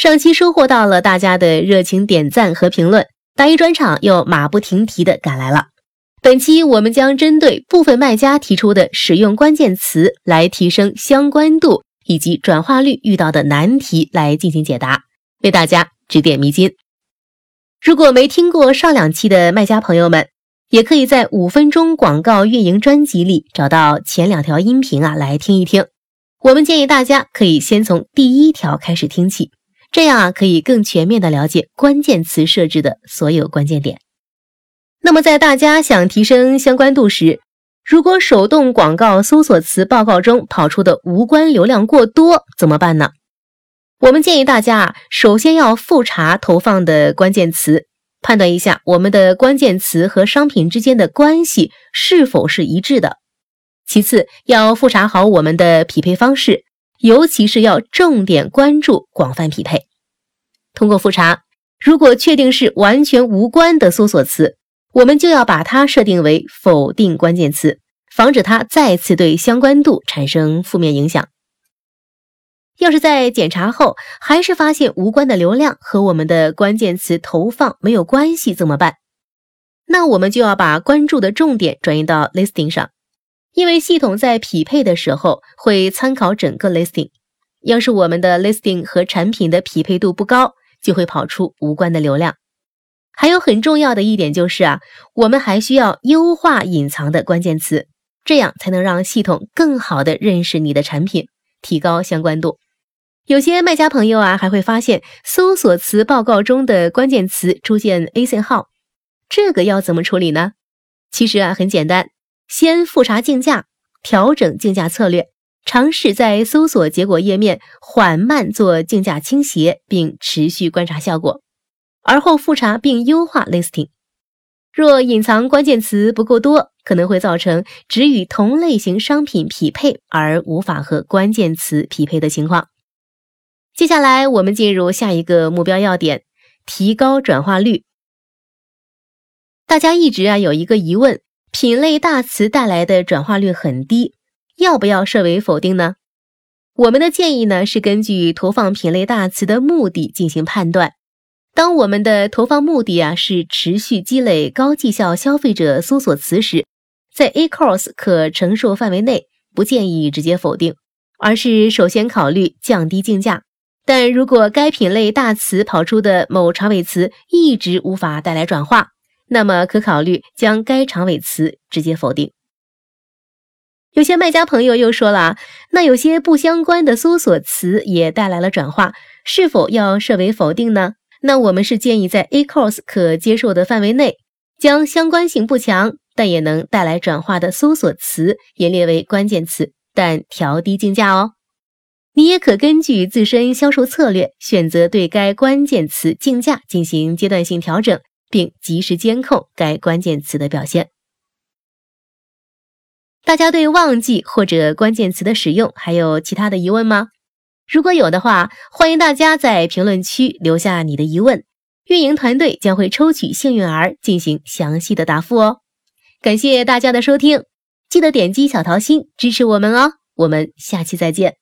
上期收获到了大家的热情点赞和评论，大一专场又马不停蹄的赶来了。本期我们将针对部分卖家提出的使用关键词来提升相关度以及转化率遇到的难题来进行解答，为大家指点迷津。如果没听过上两期的卖家朋友们，也可以在五分钟广告运营专辑里找到前两条音频啊，来听一听。我们建议大家可以先从第一条开始听起，这样啊可以更全面的了解关键词设置的所有关键点。那么在大家想提升相关度时，如果手动广告搜索词报告中跑出的无关流量过多怎么办呢？我们建议大家啊，首先要复查投放的关键词。判断一下我们的关键词和商品之间的关系是否是一致的。其次，要复查好我们的匹配方式，尤其是要重点关注广泛匹配。通过复查，如果确定是完全无关的搜索词，我们就要把它设定为否定关键词，防止它再次对相关度产生负面影响。要是在检查后还是发现无关的流量和我们的关键词投放没有关系怎么办？那我们就要把关注的重点转移到 listing 上，因为系统在匹配的时候会参考整个 listing。要是我们的 listing 和产品的匹配度不高，就会跑出无关的流量。还有很重要的一点就是啊，我们还需要优化隐藏的关键词，这样才能让系统更好的认识你的产品，提高相关度。有些卖家朋友啊，还会发现搜索词报告中的关键词出现 A C 号，这个要怎么处理呢？其实啊，很简单，先复查竞价，调整竞价策略，尝试在搜索结果页面缓慢做竞价倾斜，并持续观察效果，而后复查并优化 listing。若隐藏关键词不够多，可能会造成只与同类型商品匹配而无法和关键词匹配的情况。接下来，我们进入下一个目标要点：提高转化率。大家一直啊有一个疑问，品类大词带来的转化率很低，要不要设为否定呢？我们的建议呢是根据投放品类大词的目的进行判断。当我们的投放目的啊是持续积累高绩效消费者搜索词时，在 A course 可承受范围内，不建议直接否定，而是首先考虑降低竞价。但如果该品类大词跑出的某长尾词一直无法带来转化，那么可考虑将该长尾词直接否定。有些卖家朋友又说了，那有些不相关的搜索词也带来了转化，是否要设为否定呢？那我们是建议在 Acos 可接受的范围内，将相关性不强但也能带来转化的搜索词也列为关键词，但调低竞价哦。你也可根据自身销售策略，选择对该关键词竞价进行阶段性调整，并及时监控该关键词的表现。大家对旺季或者关键词的使用还有其他的疑问吗？如果有的话，欢迎大家在评论区留下你的疑问，运营团队将会抽取幸运儿进行详细的答复哦。感谢大家的收听，记得点击小桃心支持我们哦。我们下期再见。